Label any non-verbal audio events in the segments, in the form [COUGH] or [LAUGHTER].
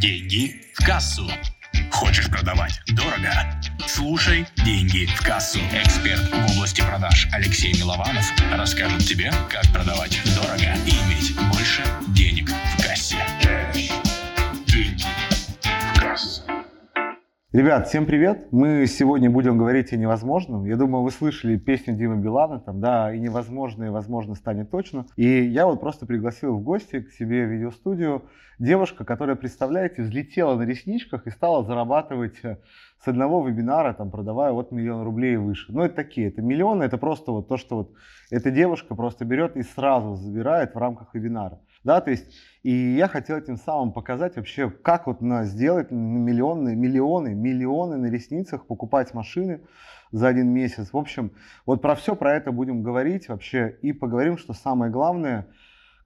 Деньги в кассу. Хочешь продавать дорого? Слушай «Деньги в кассу». Эксперт в области продаж Алексей Милованов расскажет тебе, как продавать дорого и иметь больше денег в Ребят, всем привет! Мы сегодня будем говорить о невозможном. Я думаю, вы слышали песню Димы Билана, там, да, и невозможное, возможно, станет точно. И я вот просто пригласил в гости к себе в видеостудию девушка, которая, представляете, взлетела на ресничках и стала зарабатывать э, с одного вебинара, там, продавая от миллиона рублей и выше. Ну, это такие, это миллионы, это просто вот то, что вот эта девушка просто берет и сразу забирает в рамках вебинара. Да, то есть, и я хотел тем самым показать вообще, как вот на, сделать миллионы, миллионы, миллионы на ресницах, покупать машины за один месяц. В общем, вот про все про это будем говорить вообще и поговорим, что самое главное,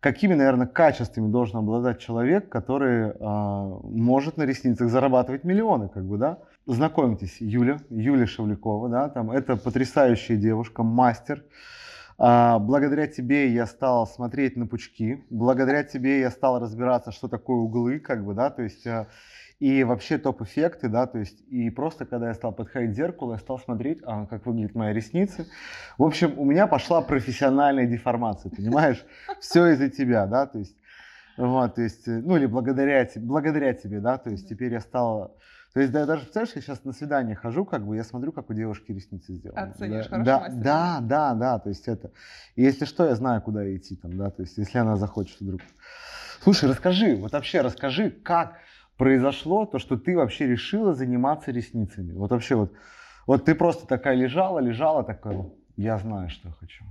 какими, наверное, качествами должен обладать человек, который э, может на ресницах зарабатывать миллионы, как бы, да. Знакомьтесь, Юля, Юля Шевлякова, да, там, это потрясающая девушка, мастер, благодаря тебе я стал смотреть на пучки, благодаря тебе я стал разбираться, что такое углы, как бы, да, то есть а, и вообще топ-эффекты, да, то есть и просто когда я стал подходить к зеркалу, я стал смотреть, а, как выглядят мои ресницы. В общем, у меня пошла профессиональная деформация, понимаешь? Все из-за тебя, да, то есть, вот, то есть, ну или благодаря, благодаря тебе, да, то есть теперь я стал то есть да, даже, представляешь, я сейчас на свидание хожу, как бы я смотрю, как у девушки ресницы сделаны. Оценишь, да, да, мастер. да, да, да, то есть это. И если что, я знаю, куда идти там, да, то есть если она захочет вдруг. Слушай, расскажи, вот вообще расскажи, как произошло то, что ты вообще решила заниматься ресницами. Вот вообще вот, вот ты просто такая лежала, лежала, такая, я знаю, что я хочу.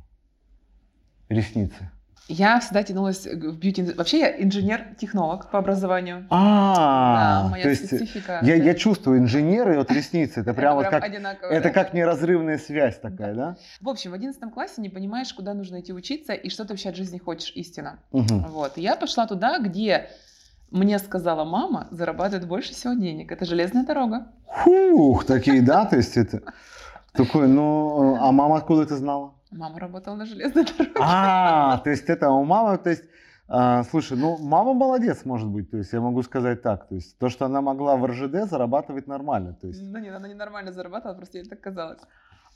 Ресницы. Я всегда тянулась в бьюти. Вообще я инженер-технолог по образованию. А, да, моя то есть специфика. я, я чувствую инженеры и вот ресницы, это прям вот как это как неразрывная связь такая, да? В общем, в 11 классе не понимаешь, куда нужно идти учиться и что ты вообще от жизни хочешь истинно. Мгм. Вот. Я пошла туда, где мне сказала мама, зарабатывает больше всего денег. Это железная дорога. Фух, такие, да, то есть это такой, ну, а мама откуда это знала? Мама работала на железной [LAUGHS] дороге. А, то есть это у мамы, то есть, а, слушай, ну, мама молодец, может быть, то есть я могу сказать так, то есть то, что она могла в РЖД зарабатывать нормально, то есть, Ну нет, она ненормально зарабатывала, просто ей так казалось.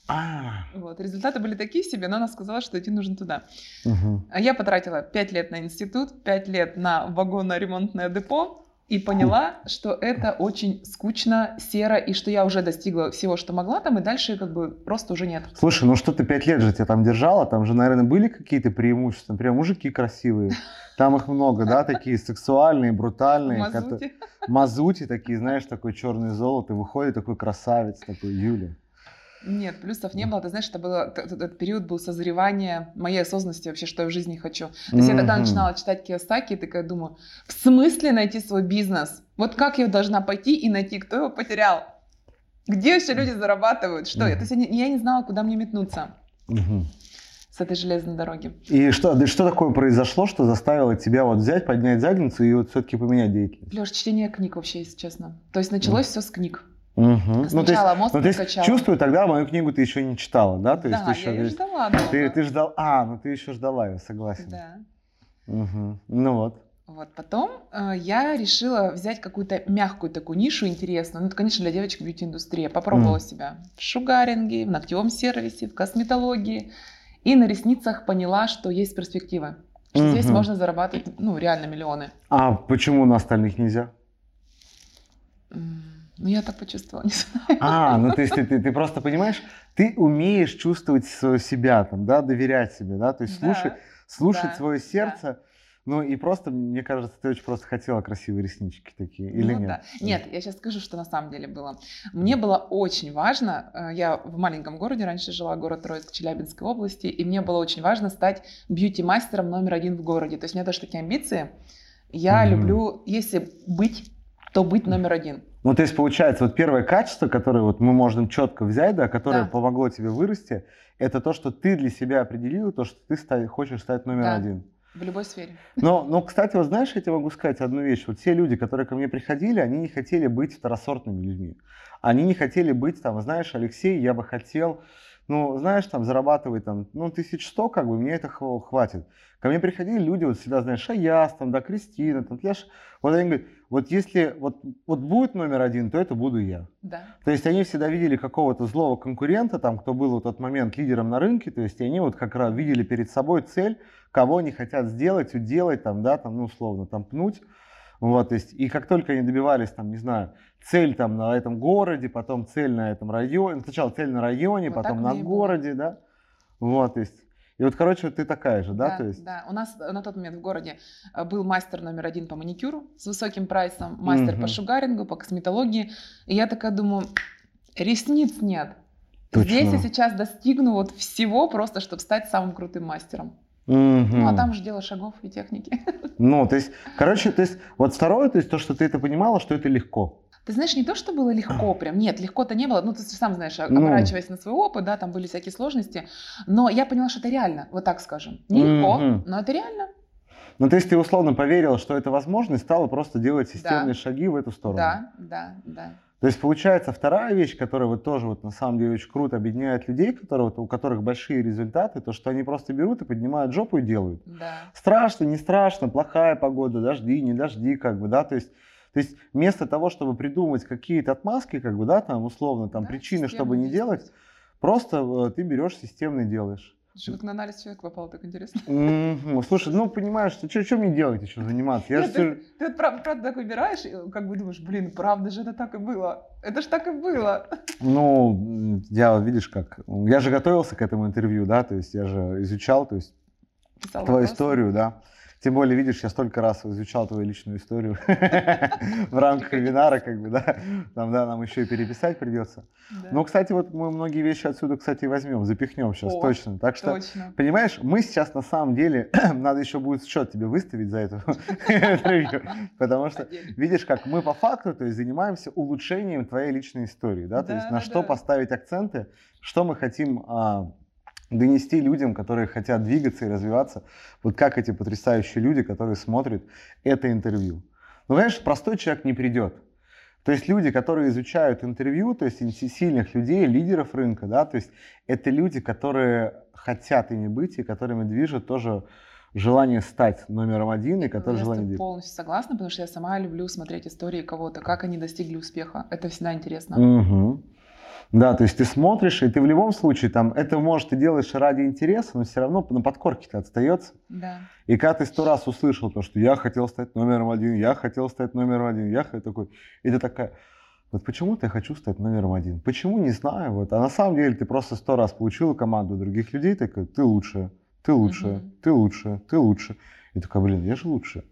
а, Вот. Результаты были такие себе, но она сказала, что идти нужно туда. мгм. А я потратила 5 лет на институт, 5 лет на вагонно-ремонтное депо и поняла, что это очень скучно, серо, и что я уже достигла всего, что могла там, и дальше как бы просто уже нет. Слушай, ну что ты пять лет же тебя там держала, там же, наверное, были какие-то преимущества, прям мужики красивые, [LAUGHS] там их много, да, такие сексуальные, брутальные, мазуте. мазути такие, знаешь, такой черный золото, выходит такой красавец, такой Юля. Нет, плюсов не было. Ты знаешь, это т- этот период был созревания моей осознанности вообще, что я в жизни хочу. То есть я тогда начинала читать Киосаки и такая думаю, в смысле найти свой бизнес? Вот как я должна пойти и найти, кто его потерял? Где еще люди зарабатывают? Что? я? То есть я не, я не знала, куда мне метнуться Мгм. с этой железной дороги. И что, да что такое произошло, что заставило тебя вот взять, поднять задницу и вот все-таки поменять деятельность? Леш, чтение книг вообще, если честно. То есть началось все с книг. Мгм. Ну, то есть, мозг ну, то есть, чувствую, тогда мою книгу ты еще не читала, да? То есть да, ты еще, я ее ждала. ты, ты ждал, а, ну ты еще ждала ее, согласен. Да. Мгм. Ну вот. Вот потом э, я решила взять какую-то мягкую такую нишу интересную. Ну, это, конечно, для девочек бьюти-индустрия. Попробовала Мгм. себя в шугаринге, в ногтевом сервисе, в косметологии. И на ресницах поняла, что есть перспективы. Что здесь Мгм. можно зарабатывать, ну, реально миллионы. А почему на остальных нельзя? М, Ну, я так почувствовала, [LAUGHS] не знаю. А, ну то есть ты, ты, ты просто понимаешь, ты умеешь чувствовать себя, там, да, доверять себе, да, то есть Да. слушать, слушать да, свое сердце. Ну и просто, мне кажется, ты очень просто хотела красивые реснички такие, или Ну нет? да. Нет, я сейчас скажу, что на самом деле было. Мне было очень важно, э, я в маленьком городе раньше жила, город Троицк Челябинской области, и мне было очень важно стать бьюти-мастером номер один в городе. То есть у меня тоже такие амбиции. Я Мгм. люблю, если быть, то быть номер один. Ну, то есть, получается, вот первое качество, которое вот мы можем четко взять, да, которое Да. помогло тебе вырасти, это то, что ты для себя определил, то, что ты ста- хочешь стать номер Да. один. В любой сфере. Но, но, кстати, вот знаешь, я тебе могу сказать одну вещь. Вот те люди, которые ко мне приходили, они не хотели быть второсортными людьми. Они не хотели быть, там, знаешь, Алексей, я бы хотел, ну, знаешь, там, зарабатывать, там, ну, 1100, как бы, мне это хва- хватит. Ко мне приходили люди, вот всегда, знаешь, Аяс, там, да, Кристина, там, я ж... Вот они говорят, вот если вот, вот будет номер один, то это буду я. Да. То есть они всегда видели какого-то злого конкурента, там, кто был в тот момент лидером на рынке, то есть они вот как раз видели перед собой цель, кого они хотят сделать, уделать, там, да, там, ну, условно, там, пнуть. Вот, то есть, и как только они добивались, там, не знаю, цель там на этом городе, потом цель на этом районе, сначала цель на районе, Вот потом на и было. городе, да, вот, то есть, и вот, короче, ты такая же, да, Да, то есть, да. У нас на тот момент в городе э, был мастер номер один по маникюру с высоким прайсом, мастер Мгм. по шугарингу, по косметологии. И я такая думаю, ресниц нет. Точно. Здесь я сейчас достигну вот всего просто, чтобы стать самым крутым мастером. Мгм. Ну, а там же дело шагов и техники. Ну, то есть, короче, то есть, вот второе, то есть, то, что ты это понимала, что это легко. Ты знаешь, не то, что было легко прям, нет, легко-то не было, ну, ты сам знаешь, Ну. оборачиваясь на свой опыт, да, там были всякие сложности, но я поняла, что это реально, вот так скажем. Нелегко, Мгм. но это реально. Ну, то есть, ты условно поверила, что это возможно, и стала просто делать системные Да. шаги в эту сторону. Да, да, да. То есть получается вторая вещь, которая вот тоже вот на самом деле очень круто объединяет людей, которые, вот, у которых большие результаты, то что они просто берут и поднимают жопу и делают. Да. Страшно, не страшно, плохая погода, дожди, не дожди, как бы, да, то есть, то есть вместо того, чтобы придумать какие-то отмазки, как бы, да, там условно, там Да, причины, чтобы не делать, просто э, ты берешь системно и делаешь. Как на анализ человека попало, так интересно. Мгм. Слушай, ну понимаешь, что, что мне делать еще заниматься? Я Нет, же ты, ты вот прав- правда так выбираешь, и как бы думаешь, блин, правда же это так и было. Это ж так и было. Ну, я видишь как, я же готовился к этому интервью, да, то есть я же изучал, то есть Писал твою вопросы. историю, да. Тем более, видишь, я столько раз изучал твою личную историю [LAUGHS] в рамках вебинара, как бы, да. Там, да, нам еще и переписать придется. Но, кстати, вот мы многие вещи отсюда, кстати, возьмем, запихнем сейчас, точно. Так что, понимаешь, мы сейчас на самом деле, [CLEARS THROAT] надо еще будет счет тебе выставить за это [LAUGHS] интервью, потому что видишь, как мы по факту, то есть занимаемся улучшением твоей личной истории, да, то есть на что поставить акценты, что мы хотим а, донести людям, которые хотят двигаться и развиваться, вот как эти потрясающие люди, которые смотрят это интервью. Ну, знаешь, простой человек не придет. То есть люди, которые изучают интервью, то есть сильных людей, лидеров рынка, да, то есть это люди, которые хотят ими быть и которыми движет тоже желание стать номером один и которые Я желание двигаться. полностью согласна, потому что я сама люблю смотреть истории кого-то, как они достигли успеха. Это всегда интересно. Мгм. Да, то есть ты смотришь, и ты в любом случае там, это, может, ты делаешь ради интереса, но все равно на подкорке-то отстается. Да. И когда ты сто раз услышал то, что я хотел стать номером один, я хотел стать номером один, я х- такой, и ты такая, вот почему-то я хочу стать номером один. Почему, не знаю. Вот. А на самом деле ты просто сто раз получил команду других людей, такой, ты лучше, ты лучше, ты лучше, ты лучше. И такой, блин, я же лучше.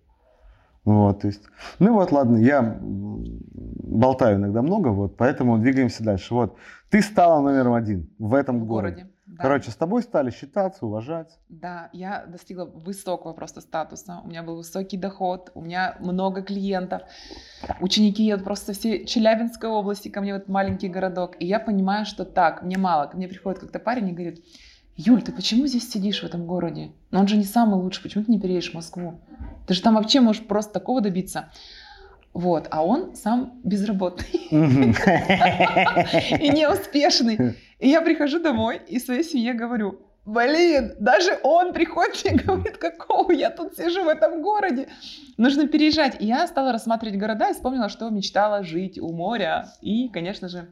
Вот, то есть, ну вот, ладно, я болтаю иногда много, вот, поэтому двигаемся дальше. Вот, ты стала номером один в этом В городе. городе. Да. Короче, с тобой стали считаться, уважать. Да, я достигла высокого просто статуса. У меня был высокий доход, у меня много клиентов. Ученики вот просто все Челябинской области, ко мне вот маленький городок. И я понимаю, что так, мне мало. Ко мне приходит как-то парень и говорит, Юль, ты почему здесь сидишь в этом городе? Но он же не самый лучший, почему ты не переедешь в Москву? Ты же там вообще можешь просто такого добиться. Вот, а он сам безработный [LAUGHS] и неуспешный. И я прихожу домой и своей семье говорю, блин, даже он приходит и говорит, какого я тут сижу в этом городе. Нужно переезжать. И я стала рассматривать города и вспомнила, что мечтала жить у моря. И, конечно же,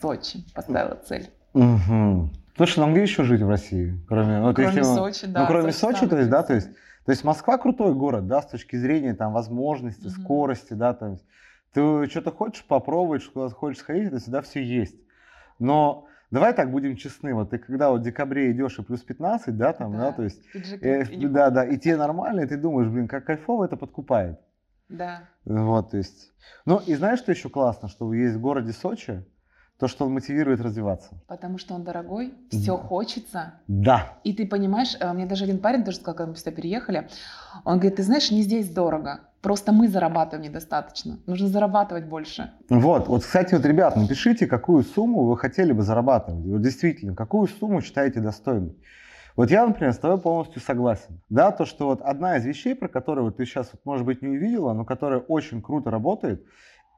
Сочи поставила цель. Слушай, ну где еще жить в России? Кроме, вот Кроме если мы- Сочи, да. ну, кроме Сочи Сочи, то есть, да, то есть, то есть Москва крутой город, да, с точки зрения там возможности, Мгм. скорости, да, там. Ты что-то хочешь попробовать, куда хочешь сходить, это всегда все есть. Но давай так будем честны, вот ты когда вот в декабре идешь и плюс 15, да, там, да, Да. то есть, э, да, да, и тебе нормально, и ты думаешь, блин, как кайфово это подкупает. Да. Вот, то есть. Ну, и знаешь, что еще классно, что есть в городе Сочи, то, что он мотивирует развиваться. Потому что он дорогой, все Да. хочется. Да. И ты понимаешь, э, мне даже один парень тоже сказал, когда мы сюда переехали, он говорит, ты знаешь, не здесь дорого, просто мы зарабатываем недостаточно, нужно зарабатывать больше. Вот, вот, кстати, вот, ребят, напишите, какую сумму вы хотели бы зарабатывать. Вот действительно, какую сумму считаете достойной. Вот я, например, с тобой полностью согласен. Да, то, что вот одна из вещей, про которую вот ты сейчас, вот, может быть, не увидела, но которая очень круто работает,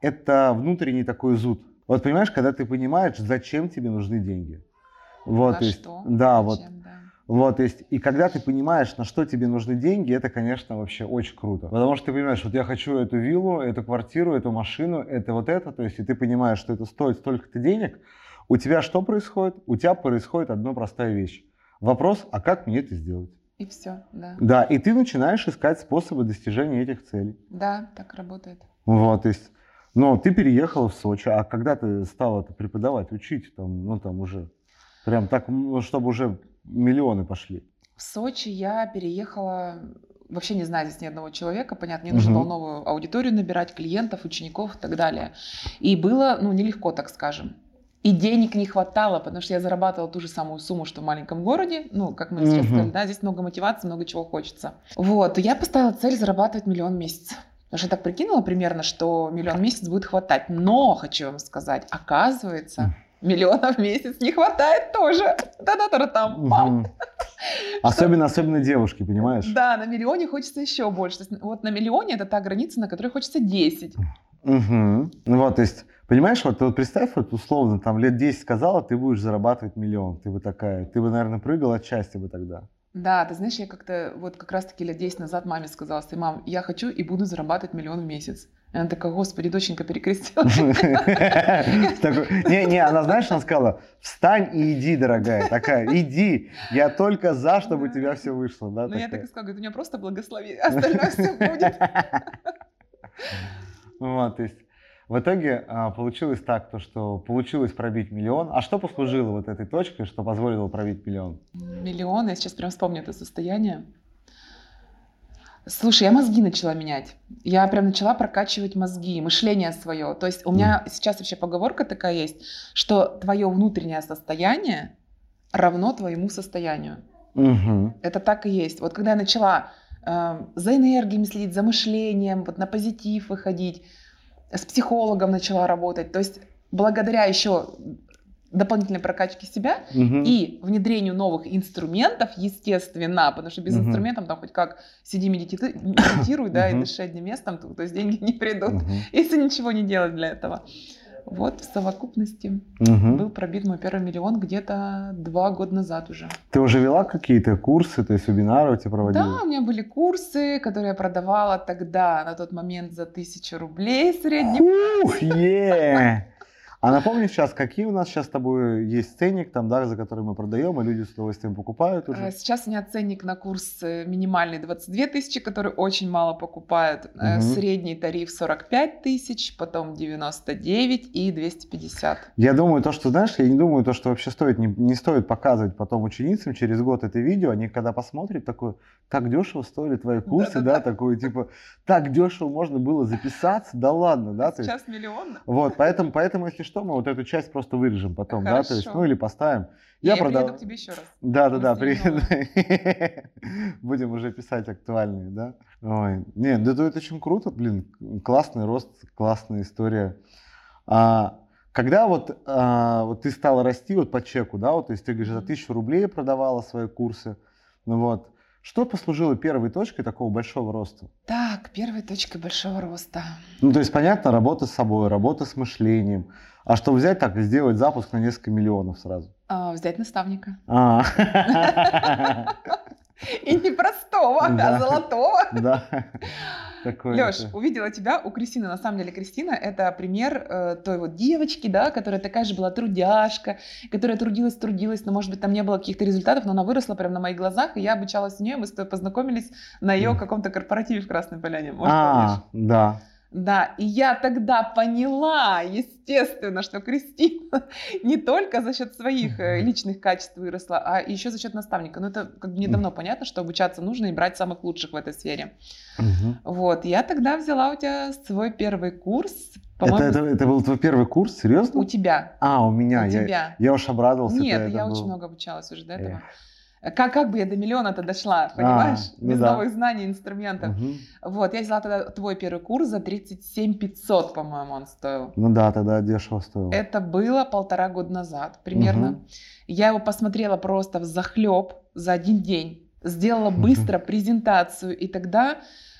это внутренний такой зуд. Вот понимаешь, когда ты понимаешь, зачем тебе нужны деньги. Вот, На то есть, что? да, вот, Зачем, да. Вот, то есть, и когда ты понимаешь, на что тебе нужны деньги, это, конечно, вообще очень круто. Потому что ты понимаешь, вот я хочу эту виллу, эту квартиру, эту машину, это вот это, то есть, и ты понимаешь, что это стоит столько-то денег, у тебя что происходит? У тебя происходит одна простая вещь. Вопрос, а как мне это сделать? И все, да. Да, и ты начинаешь искать способы достижения этих целей. Да, так работает. Вот, то есть, но ты переехала в Сочи, а когда ты стала это преподавать, учить, там, ну там уже, прям так, ну, чтобы уже миллионы пошли? В Сочи я переехала, вообще не знаю здесь ни одного человека, понятно, мне нужно было новую аудиторию набирать, клиентов, учеников и так далее. И было, ну, нелегко, так скажем. И денег не хватало, потому что я зарабатывала ту же самую сумму, что в маленьком городе. Ну, как мы сейчас Мгм. сказали, да, здесь много мотивации, много чего хочется. Вот, я поставила цель зарабатывать миллион в месяц. Потому что я так прикинула примерно, что миллион в месяц будет хватать. Но, хочу вам сказать, оказывается, миллиона в месяц не хватает тоже. Да-да-да, там, пам. [LAUGHS] Особенно, особенно девушки, понимаешь? Да, на миллионе хочется еще больше. То есть, вот на миллионе это та граница, на которой хочется 10. Мгм. Ну Вот, то есть, понимаешь, вот, ты вот представь, вот условно, там лет 10 сказала, ты будешь зарабатывать миллион. Ты бы такая, ты бы, наверное, прыгала от счастья бы тогда. Да, ты знаешь, я как-то вот как раз-таки лет 10 назад маме сказала, что мам, я хочу и буду зарабатывать миллион в месяц. И она такая, господи, доченька перекрестилась. [LAUGHS] Не, не, она, знаешь, она сказала, встань и иди, дорогая. Такая, иди, я только за, чтобы у тебя все вышло. Ну, я так и сказала, говорит, у меня просто благослови, остальное все будет. [LAUGHS] Вот, то есть в итоге а, получилось так, то, что получилось пробить миллион. А что послужило вот этой точкой, что позволило пробить миллион? Миллион, я сейчас прям вспомню это состояние. Слушай, я мозги начала менять. Я прям начала прокачивать мозги, мышление свое. То есть у меня сейчас вообще поговорка такая есть, что твое внутреннее состояние равно твоему состоянию. Мгм. Это так и есть. Вот когда я начала э, за энергиями следить, за мышлением, вот на позитив выходить, с психологом начала работать. То есть благодаря еще дополнительной прокачке себя Мгм. и внедрению новых инструментов, естественно, потому что без Мгм. инструментов там хоть как сиди медити- [COUGHS] медитируй, да, и дыши одним местом, то, то есть деньги [LAUGHS] не придут, Мгм. если ничего не делать для этого. Вот в совокупности Мгм. был пробит мой первый миллион где-то два года назад уже. Ты уже вела какие-то курсы, то есть вебинары у тебя проводила? Да, у меня были курсы, которые я продавала тогда, на тот момент за тысячу рублей средний. Ух, е! А напомни сейчас, какие у нас сейчас с тобой есть ценник, там, да, за который мы продаем, и люди с удовольствием покупают уже. Сейчас у меня ценник на курс э, минимальный 22 тысячи, который очень мало покупают. Мгм. Средний тариф 45 тысяч, потом 99 и 250. Я думаю, то, что, знаешь, я не думаю, то, что вообще стоит, не, не стоит показывать потом ученицам через год это видео, они когда посмотрят, такое, так дешево стоили твои [LAUGHS] курсы, да, такое, типа, так дешево можно было записаться, да ладно, да, Сейчас миллион. вот, поэтому, поэтому, если что, мы вот эту часть просто вырежем потом, да, то есть, Хорошо. ну, или поставим. Я, Я приеду продал. к тебе еще раз. Да, да, да, Просто при- [LAUGHS] Будем уже писать актуальные, да? Ой, не, да это, это очень круто, блин, классный рост, классная история. А, когда вот, а, вот ты стала расти вот по чеку, да, вот, то есть ты говоришь, за тысячу рублей продавала свои курсы, ну вот, что послужило первой точкой такого большого роста? Так, первой точкой большого роста. Ну, то есть, понятно, работа с собой, работа с мышлением. А что взять так и сделать запуск на несколько миллионов сразу? А, взять наставника. А. [LAUGHS] И не простого, Да. а золотого. [LAUGHS] Да. Такой Леш, это. увидела тебя у Кристины. На самом деле, Кристина это пример э, той вот девочки, да, которая такая же была трудяшка, которая трудилась, трудилась, но, может быть, там не было каких-то результатов, но она выросла прямо на моих глазах, и я обучалась у нее, мы с тобой познакомились на ее каком-то корпоративе в Красной Поляне. Может, помнишь? А, да. Да, и я тогда поняла, естественно, что Кристина [LAUGHS] не только за счет своих э, личных качеств выросла, а еще за счет наставника. Ну, это как бы недавно понятно, что обучаться нужно и брать самых лучших в этой сфере. Мгм. Вот, я тогда взяла у тебя свой первый курс, Это, это, это был твой первый курс, серьезно? у тебя. А, у меня. у я, тебя. я уж обрадовался. Нет, это- это я был- очень много обучалась уже до этого. Как, как бы я до миллиона-то дошла, А, понимаешь? ну Без да. новых знаний, инструментов. Мгм. Вот, я взяла тогда твой первый курс за 37 500, по-моему, он стоил. Ну да, тогда дешево стоило. Это было полтора года назад примерно. Мгм. Я его посмотрела просто в захлеб за один день. Сделала быстро презентацию, и тогда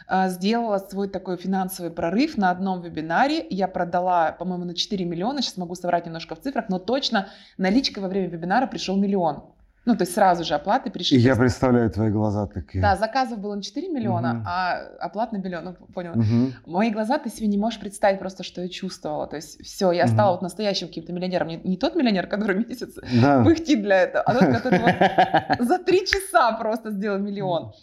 а, сделала свой такой финансовый прорыв на одном вебинаре. Я продала, по-моему, на 4 миллиона, сейчас могу соврать немножко в цифрах, но точно наличкой во время вебинара пришел миллион. Ну, то есть сразу же оплаты пришли. И я представляю твои глаза такие. Да, заказов было на 4 миллиона, Мгм. а оплат на миллион. Ну, понял. Мгм. Мои глаза, ты себе не можешь представить просто, что я чувствовала. То есть все, я Мгм. стала вот настоящим каким-то миллионером. Не, не тот миллионер, который [LAUGHS] месяц Да. пыхтит для этого, а тот, который [LAUGHS] за три часа просто сделал миллион.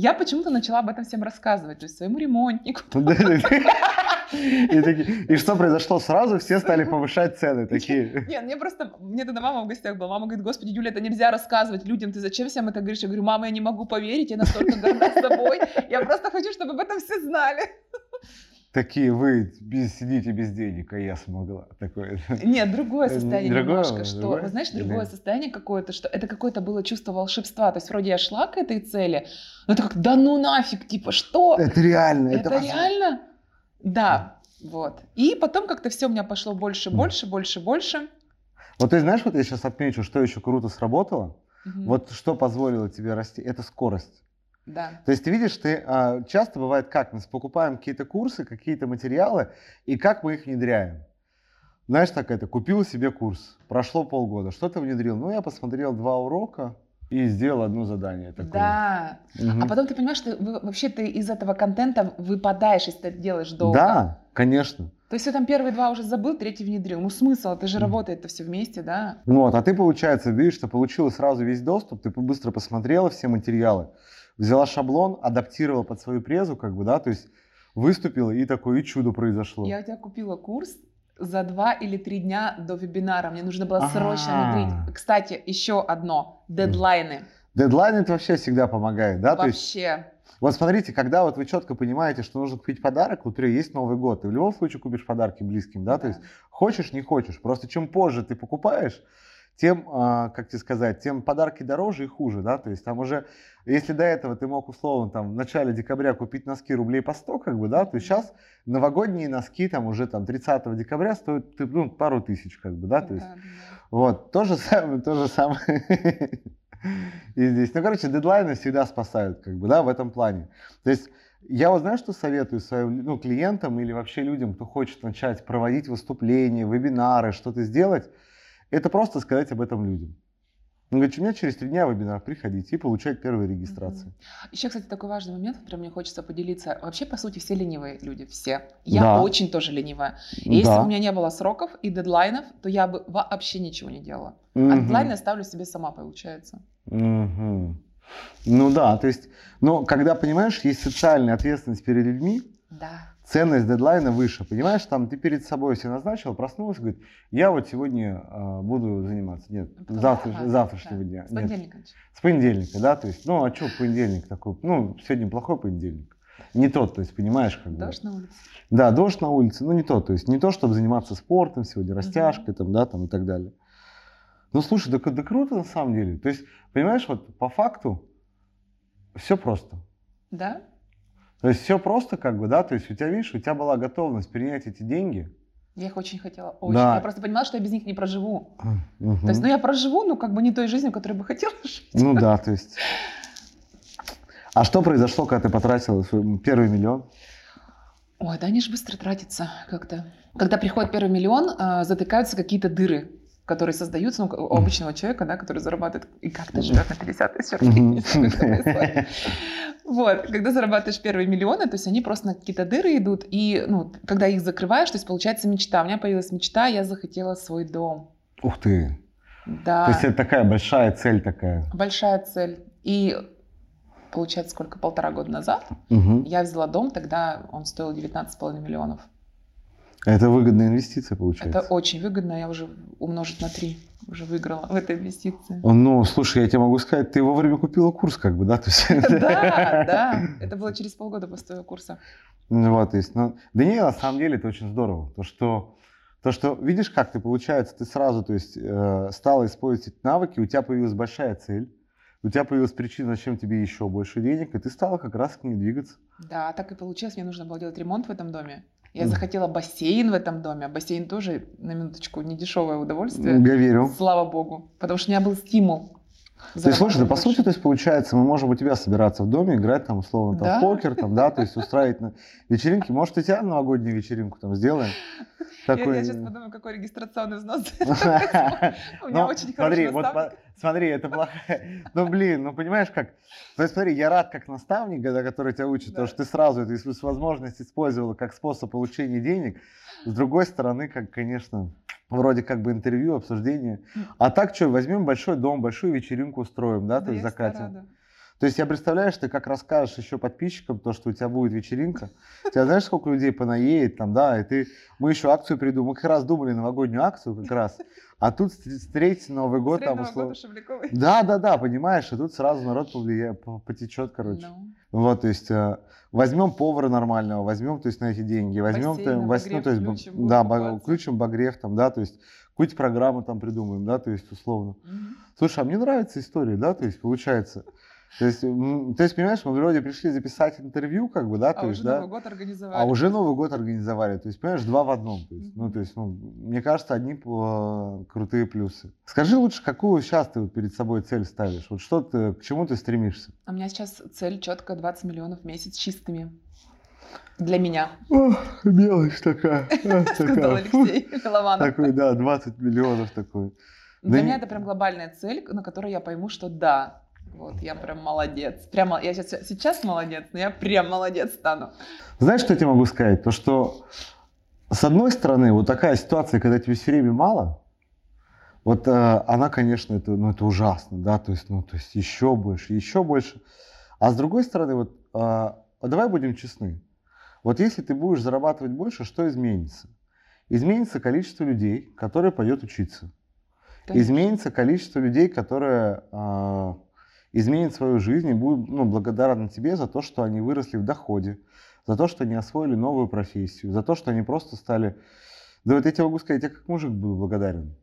Я почему-то начала об этом всем рассказывать, то есть своему ремонтнику. [LAUGHS] И, такие- и что произошло сразу? Все стали повышать цены. Такие. Нет, мне просто, мне тогда мама в гостях была. Мама говорит, господи, Юля, это нельзя рассказывать людям, ты зачем всем это говоришь? Я говорю, мама, я не могу поверить, я настолько горда с тобой. Я просто хочу, чтобы об этом все знали. Такие вы без- сидите без денег, а я смогла. Такое. Нет, другое Э, состояние другое, немножко, что, другое? вы знаешь, Или- другое состояние какое-то, что это какое-то было чувство волшебства. То есть вроде я шла к этой цели, но это как, да ну нафиг, типа, что? Это реально. Это, Это реально? Да, вот. И потом как-то все у меня пошло больше, больше, больше, больше. Вот ты знаешь, вот я сейчас отмечу, что еще круто сработало. Мгм. Вот что позволило тебе расти, это скорость. Да. То есть ты видишь, ты а, часто бывает как, мы покупаем какие-то курсы, какие-то материалы, и как мы их внедряем. Знаешь, так это, купил себе курс, прошло полгода, что ты внедрил? Ну, я посмотрел два урока и сделал одно задание. Такое. Да. Мгм. А потом ты понимаешь, что вообще ты из этого контента выпадаешь, если ты это делаешь долго. Да, конечно. То есть ты там первые два уже забыл, третий внедрил. Ну смысл, это же Мгм. работает-то все вместе, да? Вот, а ты, получается, видишь, что получила сразу весь доступ, ты быстро посмотрела все материалы, взяла шаблон, адаптировала под свою презу, как бы, да, то есть выступила, и такое и чудо произошло. Я у тебя купила курс за два или три дня до вебинара. Мне нужно было срочно внедрить. Кстати, еще одно. Дедлайны. Дедлайн это вообще всегда помогает, да, то есть Вообще. Вот смотрите, когда вот вы четко понимаете, что нужно купить подарок, вот есть Новый год, ты в любом случае купишь подарки близким, да, то есть хочешь, не хочешь. Просто чем позже ты покупаешь, тем, а, как тебе сказать, тем подарки дороже и хуже, да, то есть там уже, если до этого ты мог условно там в начале декабря купить носки рублей по 100, как бы, да, то сейчас новогодние носки там уже там 30 декабря стоят ну, пару тысяч, как бы, да, то есть Да, да. вот, то же самое, то же самое [LAUGHS] и здесь. Ну, короче, дедлайны всегда спасают, как бы, да, в этом плане. То есть, я вот знаю, что советую своим ну, клиентам или вообще людям, кто хочет начать проводить выступления, вебинары, что-то сделать, это просто сказать об этом людям. Он говорит, у меня через три дня вебинар, приходите и получать первые регистрации. Еще, кстати, такой важный момент, которым мне хочется поделиться. Вообще, по сути, все ленивые люди, все. Я Да. очень тоже ленивая. И если Да. бы у меня не было сроков и дедлайнов, то я бы вообще ничего не делала. А Мгм. дедлайн я ставлю себе сама, получается. Мгм. Ну да, то есть, но когда, понимаешь, есть социальная ответственность перед людьми, Да. Ценность дедлайна выше. Понимаешь, там ты перед собой все назначил, проснулся, говорит, я вот сегодня а, буду заниматься. Нет, Потом, завтра, ага, завтрашнего да. дня. С Нет, понедельника. с понедельника, да, то есть, ну, а что понедельник такой? Ну, сегодня плохой понедельник. Не тот, то есть, понимаешь, как бы. Дождь на улице. Да, дождь на улице, ну не то, то есть не то, чтобы заниматься спортом сегодня, растяжкой там, да, там и так далее. Ну слушай, да, да круто на самом деле. То есть, понимаешь, вот по факту все просто. Да? То есть все просто, как бы, да, то есть у тебя, видишь, у тебя была готовность принять эти деньги. Я их очень хотела. Очень. Да. Я просто понимала, что я без них не проживу. Мгм. То есть, ну я проживу, ну как бы не той жизнью, которой бы хотела [LAUGHS] жить. Ну да, то есть. А что произошло, когда ты потратила свой первый миллион? Ой, да они же быстро тратятся как-то. Когда приходит первый миллион, а, затыкаются какие-то дыры, которые создаются ну, у обычного человека, да, который зарабатывает и как-то живет на 50 тысяч рублей. Вот, когда зарабатываешь первые миллионы, то есть они просто на какие-то дыры идут, и ну, когда их закрываешь, то есть получается мечта. У меня появилась мечта, я захотела свой дом. Ух ты. Да, То есть это такая большая цель такая. большая цель. И получается, сколько, полтора года назад Мгм. я взяла дом, тогда он стоил 19,5 миллионов. Это выгодная инвестиция получается. Это очень выгодно, я уже умножить на 3 уже выиграла в этой инвестиции. Ну, слушай, я тебе могу сказать, ты вовремя купила курс, как бы, да? То есть... [LAUGHS] Да, [LAUGHS] да, это было через полгода после твоего курса. Ну, вот, то есть, ну, да не, на самом деле это очень здорово. То, что, то, что видишь, как ты, получается, ты сразу, то есть, э, стала использовать навыки, у тебя появилась большая цель, у тебя появилась причина, зачем тебе еще больше денег, и ты стала как раз к ней двигаться. Да, так и получилось, мне нужно было делать ремонт в этом доме. Я захотела бассейн в этом доме, а бассейн тоже, на минуточку, не дешевое удовольствие. Я верю. Слава богу, потому что у меня был стимул. То есть, слушай, да, по зарабатывать сути, то есть, получается, мы можем у тебя собираться в доме, играть там, условно, там, Да. в покер, там, да, то есть [LAUGHS] устраивать на вечеринки. Может, и тебя новогоднюю вечеринку там сделаем? Такой... Я, я сейчас подумаю, какой регистрационный взнос. [LAUGHS] [LAUGHS] У меня Ну, очень хороший вот наставник. по- смотри, это плохая. Ну, блин, ну понимаешь как? То есть смотри, я рад как наставник, который тебя учит, потому что ты сразу эту возможность использовала как способ получения денег. С другой стороны, как, конечно, вроде как бы интервью, обсуждение. А так что, возьмем большой дом, большую вечеринку устроим, да, то есть закатим. рада. То есть я представляешь, ты как расскажешь еще подписчикам то, что у тебя будет вечеринка. У тебя знаешь, сколько людей понаедет там, да, и ты... Мы еще акцию придумали. Мы как раз думали новогоднюю акцию как раз. А тут встр- встретить Новый год там условно. Да, да, да, понимаешь, и тут сразу народ повлияет, по- потечет, короче. Ну, Вот, то есть э, возьмем повара нормального, возьмем, то есть на эти деньги, возьмем, Бассейн, ну, обогрев то есть, включим, да, купаться. включим обогрев там, да, то есть какую-то программу там придумаем, да, то есть условно. мгм. Слушай, а мне нравится история, да, то есть получается. То есть, то есть, понимаешь, мы вроде пришли записать интервью, как бы, да, А то есть, уже да, Новый год организовали. а уже Новый год организовали, то есть, понимаешь, два в одном, то есть, ну, то есть, ну, мне кажется, одни э, крутые плюсы. Скажи лучше, какую сейчас ты перед собой цель ставишь, вот что ты, к чему ты стремишься? А У меня сейчас цель четко 20 миллионов в месяц чистыми. Для меня, мелочь такая, [LAUGHS] сказал Алексей Милованов. такой, да, 20 миллионов такой. Для меня это прям глобальная цель, на которой я пойму, что да, вот я прям молодец. Прямо я сейчас, сейчас молодец, но я прям молодец стану. Знаешь, что я тебе могу сказать? То, что с одной стороны, вот такая ситуация, когда тебе все время мало, вот э, она, конечно, это, ну, это ужасно, да, то есть, ну, то есть еще больше, еще больше. А с другой стороны, вот э, а давай будем честны. Вот если ты будешь зарабатывать больше, что изменится? Изменится количество людей, которые пойдет учиться. Изменится количество людей, которые э, изменят свою жизнь и будут ну, благодарны тебе за то, что они выросли в доходе, за то, что они освоили новую профессию, за то, что они просто стали... Да вот я тебе могу сказать, я как мужик буду благодарен.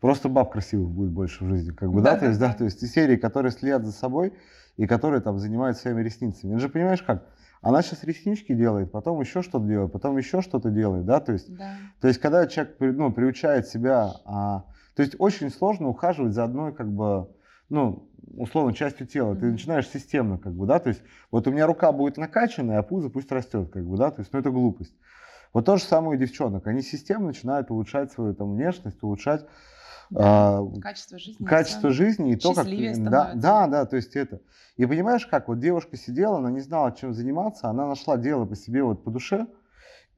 Просто баб красивых будет больше в жизни, как бы, да, то есть, да, то есть и серии, которые следят за собой и которые там занимаются своими ресницами. Это же понимаешь как? Она сейчас реснички делает, потом еще что-то делает, потом еще что-то делает, да, то есть Да. то есть, когда человек ну, приучает себя, а, то есть очень сложно ухаживать за одной, как бы, ну, условно, частью тела. Ты начинаешь системно, как бы, да, то есть, вот у меня рука будет накачанная, а пузо пусть растет, как бы, да, то есть, ну, это глупость. Вот то же самое у девчонок. Они системно начинают улучшать свою там внешность, улучшать а, Качество жизни. качество жизни и то, как... Да, да, да, то есть это. И понимаешь, как вот девушка сидела, она не знала, чем заниматься, она нашла дело по себе вот по душе,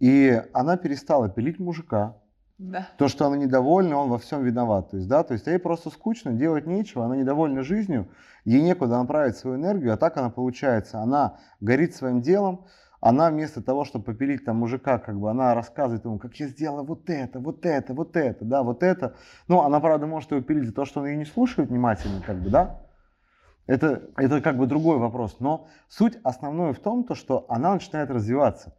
и она перестала пилить мужика, Да. то, что она недовольна, он во всем виноват. То есть, да, то есть ей просто скучно, делать нечего, она недовольна жизнью, ей некуда направить свою энергию, а так она получается, она горит своим делом, она вместо того, чтобы попилить там мужика, как бы она рассказывает ему, как я сделала вот это, вот это, вот это, да, вот это. Ну, она, правда, может его пилить за то, что он ее не слушает внимательно, как бы, да. Это, это как бы другой вопрос. Но суть основная в том, то, что она начинает развиваться.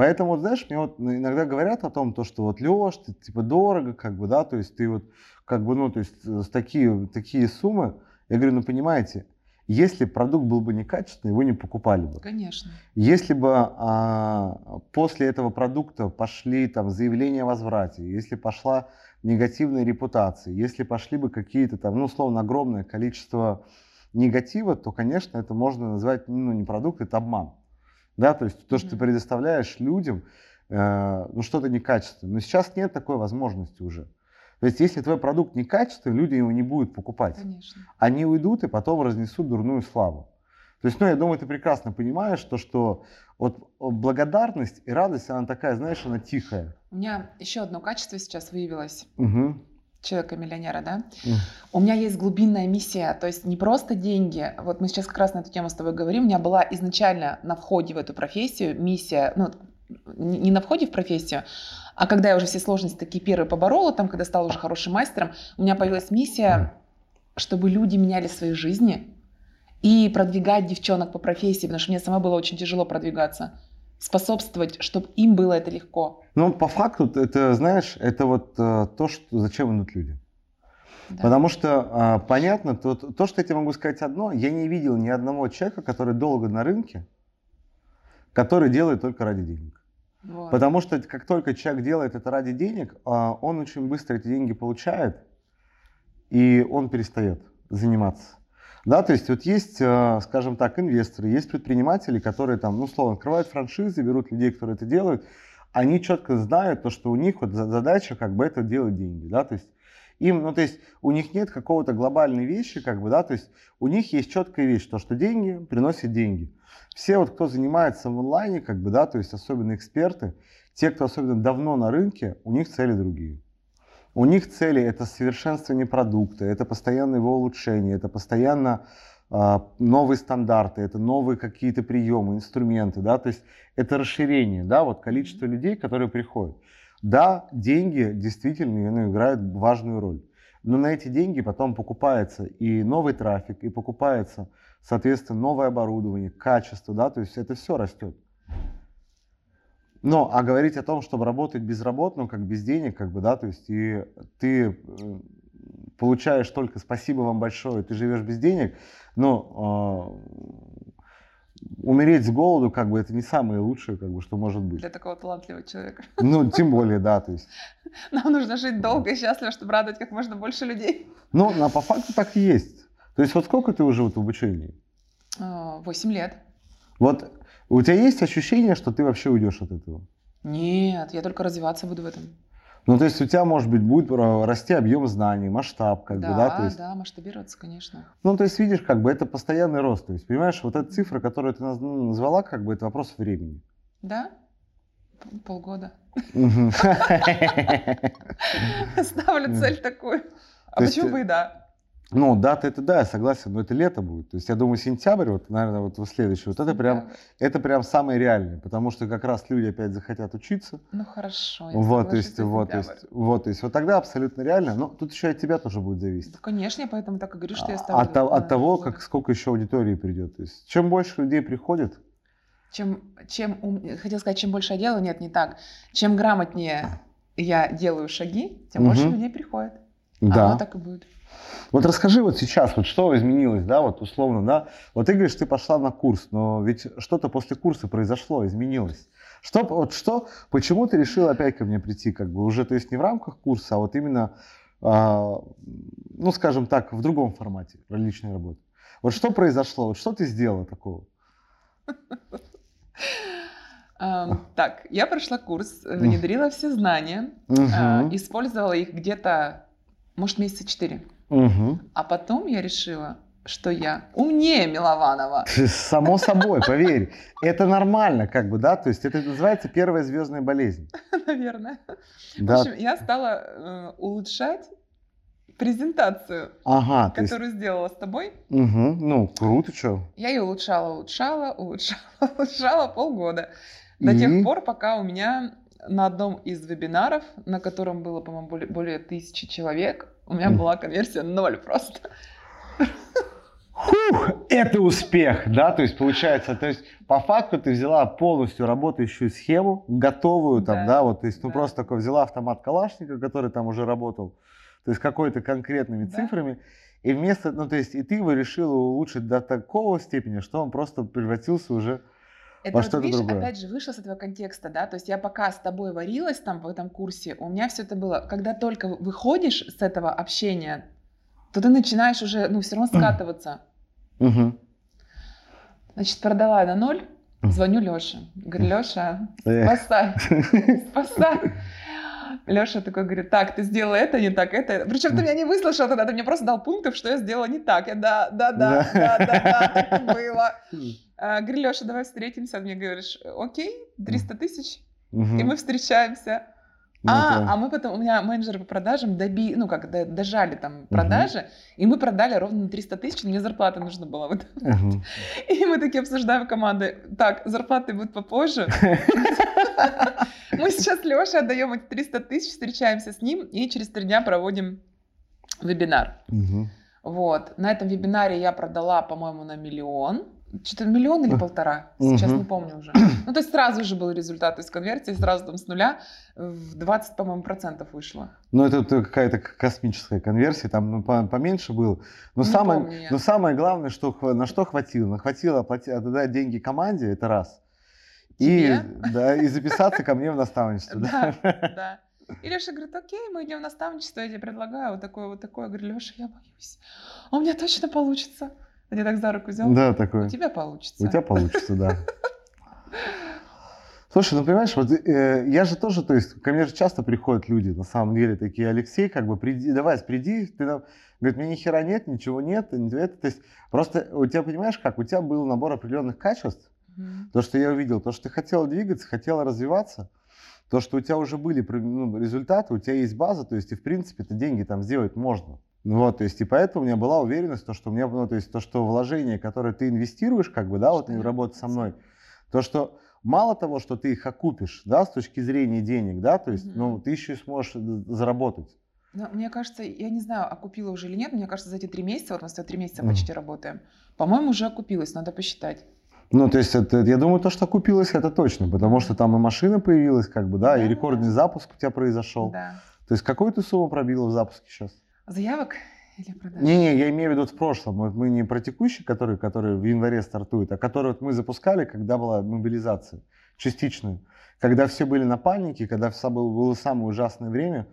Поэтому, вот, знаешь, мне вот иногда говорят о том, то, что вот Леш, ты типа дорого, как бы, да, то есть ты вот, как бы, ну, то есть э, такие, такие суммы, я говорю, ну, понимаете, если продукт был бы некачественный, его не покупали бы. Конечно. Если бы а, после этого продукта пошли там заявления о возврате, если пошла негативная репутация, если пошли бы какие-то там, ну, условно, огромное количество негатива, то, конечно, это можно назвать, ну, не продукт, это обман. Да, то есть то, что ты Мгм. предоставляешь людям, э, ну, что-то некачественное. Но сейчас нет такой возможности уже. То есть если твой продукт некачественный, люди его не будут покупать Конечно. они уйдут и потом разнесут дурную славу. То есть, ну, я думаю, ты прекрасно понимаешь, то, что вот благодарность и радость, она такая, знаешь, она тихая. У меня еще одно качество сейчас выявилось. Мгм. Человека-миллионера, да? У меня есть глубинная миссия, то есть не просто деньги. Вот мы сейчас как раз на эту тему с тобой говорим. У меня была изначально на входе в эту профессию миссия, ну, не не на входе в профессию, а когда я уже все сложности такие первые поборола, там, когда стала уже хорошим мастером, у меня появилась миссия, чтобы люди меняли свои жизни и продвигать девчонок по профессии, потому что мне сама было очень тяжело продвигаться, способствовать, чтобы им было это легко. Ну, по факту, это, знаешь, это вот э, то, что, зачем идут люди. Да. Потому что, а, понятно, то, то, что я тебе могу сказать одно, я не видел ни одного человека, который долго на рынке, который делает только ради денег. Вот. Потому что как только человек делает это ради денег, а, он очень быстро эти деньги получает, и он перестает заниматься. Да, то есть вот есть, а, скажем так, инвесторы, есть предприниматели, которые там, ну, словно, открывают франшизы, берут людей, которые это делают, они четко знают то, что у них вот задача как бы это делать деньги, да, то есть им, ну, то есть у них нет какого-то глобальной вещи, как бы, да, то есть у них есть четкая вещь, то, что деньги приносят деньги. Все вот, кто занимается в онлайне, как бы, да, то есть особенно эксперты, те, кто особенно давно на рынке, у них цели другие. У них цели это совершенствование продукта, это постоянное его улучшение, это постоянно э, новые стандарты, это новые какие-то приемы, инструменты, да, то есть это расширение, да, вот количество людей, которые приходят. Да, деньги действительно ну, играют важную роль. Но на эти деньги потом покупается и новый трафик, и покупается, соответственно, новое оборудование, качество, да, то есть это все растет. Но, а говорить о том, чтобы работать безработным, как без денег, как бы, да, то есть и ты э, получаешь только спасибо вам большое, ты живешь без денег, но э, умереть с голоду, как бы, это не самое лучшее, как бы, что может быть. Для такого талантливого человека. Ну, тем более, да, то есть. [LAUGHS] Нам нужно жить долго и счастливо, чтобы радовать как можно больше людей. Ну, а по факту так и есть. То есть вот сколько ты уже вот в обучении? А, восемь лет. Вот у тебя есть ощущение, что ты вообще уйдешь от этого? Нет, я только развиваться буду в этом. Ну, то есть у тебя, может быть, будет расти объем знаний, масштаб, как да, бы, да? То есть, да, масштабироваться, конечно. Ну, то есть, видишь, как бы это постоянный рост. То есть, понимаешь, вот эта цифра, которую ты ну, назвала, как бы это вопрос времени. Да? Полгода. [LAUGHS] Ставлю цель такую. А почему бы и да? Ну, дата это да, я согласен, но это лето будет. То есть я думаю, сентябрь, вот, наверное, вот следующий, вот это прям, это прям самое реальное, потому что как раз люди опять захотят учиться. Ну хорошо. Вот, то есть, вот, то есть, вот, то есть, вот тогда абсолютно реально. Но тут еще от тебя тоже будет зависеть. Да, конечно, я поэтому так и говорю, что я ставлю. От, от того, как сколько еще аудитории придет. То есть, чем больше людей приходит. Чем, чем ум... хотел сказать, чем больше я делаю, нет, не так. Чем грамотнее я делаю шаги, тем угу. больше людей приходит. Да. А оно так и будет. Вот расскажи вот сейчас, вот что изменилось, да, вот условно, да. Вот ты говоришь, ты пошла на курс, но ведь что-то после курса произошло, изменилось. Что, вот что, почему ты решил опять ко мне прийти, как бы уже, то есть не в рамках курса, а вот именно, э, ну, скажем так, в другом формате личной работы. Вот что произошло, вот что ты сделала такого? [LAUGHS] Так, я прошла курс, внедрила все знания, а, использовала их где-то, может, месяца четыре. Угу. А потом я решила, что я умнее Милованова. [LAUGHS] Само собой, поверь. Это нормально, как бы, да? То есть это называется первая звездная болезнь. [LAUGHS] Наверное. Да. В общем, я стала э, улучшать презентацию, ага, которую есть... сделала с тобой. Угу, ну, круто, что. Я ее улучшала, улучшала, [LAUGHS] улучшала, улучшала полгода. До И... тех пор, пока у меня на одном из вебинаров, на котором было, по-моему, более, более тысячи человек, у меня была конверсия ноль просто. Фух, это успех, да, то есть получается, то есть по факту ты взяла полностью работающую схему, готовую там, да, да вот, то есть, ну да. просто такой взяла автомат Калашника, который там уже работал, то есть какой-то конкретными да. цифрами, и вместо, ну то есть, и ты его решила улучшить до такого степени, что он просто превратился уже это вот, видишь, другое. опять же, вышло с этого контекста, да, то есть я пока с тобой варилась там в этом курсе, у меня все это было, когда только выходишь с этого общения, то ты начинаешь уже, ну, все равно скатываться. Значит, продала на ноль, звоню Леше, говорю, Леша, спасай, [LAUGHS] спасай. Леша такой говорит, так, ты сделала это, не так, это. Причем ты меня не выслушал тогда, ты мне просто дал пунктов, что я сделала не так. Я, да, да, да, да, да, да, так [LAUGHS] было. А, говорю, Леша, давай встретимся. Мне говоришь, окей, 300 тысяч, и мы встречаемся. Ну, а, это... а мы потом, у меня менеджеры по продажам доби, ну как, дожали там продажи, и мы продали ровно на 300 тысяч, мне зарплата была. Вот. Угу. И мы такие обсуждаем команды, так, зарплаты будут попозже. [LAUGHS] Мы сейчас Леше отдаем эти 300 тысяч, встречаемся с ним и через три дня проводим вебинар. Вот, на этом вебинаре я продала, по-моему, на миллион. Что-то миллион или полтора, сейчас не помню уже. Ну, то есть сразу же был результат из конверсии, сразу там с нуля в 20, по-моему, процентов вышло. Ну, это, какая-то космическая конверсия, там ну, поменьше было. Но, не самое, помню но самое главное, что, на что хватило? Хватило отдать деньги команде, это раз. И, да, и записаться ко мне в наставничество. Да, [LAUGHS] да. И Леша говорит, окей, мы идем в наставничество, я тебе предлагаю вот такое, вот такое. Я говорю, Леша, я боюсь. А у меня точно получится. Я так за руку взял. Да, такое. У тебя получится. У тебя получится, да. [LAUGHS] Слушай, ну понимаешь, вот э, я же тоже, то есть ко мне же часто приходят люди, на самом деле, такие, Алексей, как бы, приди, давай, приди, ты нам, говорит, мне ни хера нет, ничего нет, это, то есть просто у тебя, понимаешь, как, у тебя был набор определенных качеств, mm-hmm. то, что я увидел, то, что ты хотела двигаться, хотела развиваться, то, что у тебя уже были ну, результаты, у тебя есть база, то есть и в принципе это деньги там сделать можно. Ну вот, то есть и поэтому у меня была уверенность, то, что у меня, ну, то есть то, что вложение, которое ты инвестируешь, как бы, да, вот в работу со мной, то, что мало того, что ты их окупишь, да, с точки зрения денег, да, то есть, mm-hmm. ну, ты еще и сможешь заработать. Но мне кажется, я не знаю, окупила уже или нет, мне кажется, за эти три месяца, вот мы с тобой три месяца mm-hmm. почти работаем, по-моему, уже окупилась, надо посчитать. Ну, то есть, это, я думаю, то, что окупилось, это точно, потому что там и машина появилась, как бы, да, да и рекордный запуск у тебя произошел. Да. То есть, какую ты сумму пробила в запуске сейчас? Заявок? Или продаж? Не-не, я имею в виду в прошлом. Вот мы не про текущий, который, который в январе стартует, а который вот мы запускали, когда была мобилизация частичная. Когда все были на панике, когда было самое ужасное время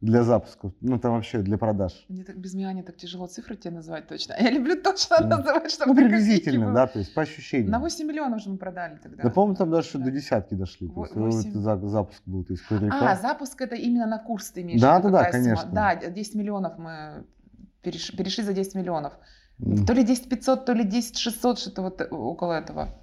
для запуска, ну там вообще для продаж. Мне так без меня так тяжело цифры тебе назвать точно. [LAUGHS] Я люблю точно да. называть, чтобы Ну приблизительно, да, то есть по ощущениям. На 8 миллионов же мы продали тогда. Да, по-моему, там даже да. до десятки дошли. То есть, 8... запуск был. То есть, а, запуск это именно на курс ты имеешь Да, да, да, конечно. Да, 10 миллионов мы перешли, перешли за 10 миллионов. Mm. То ли 10 500, то ли 10 600, что-то вот около этого.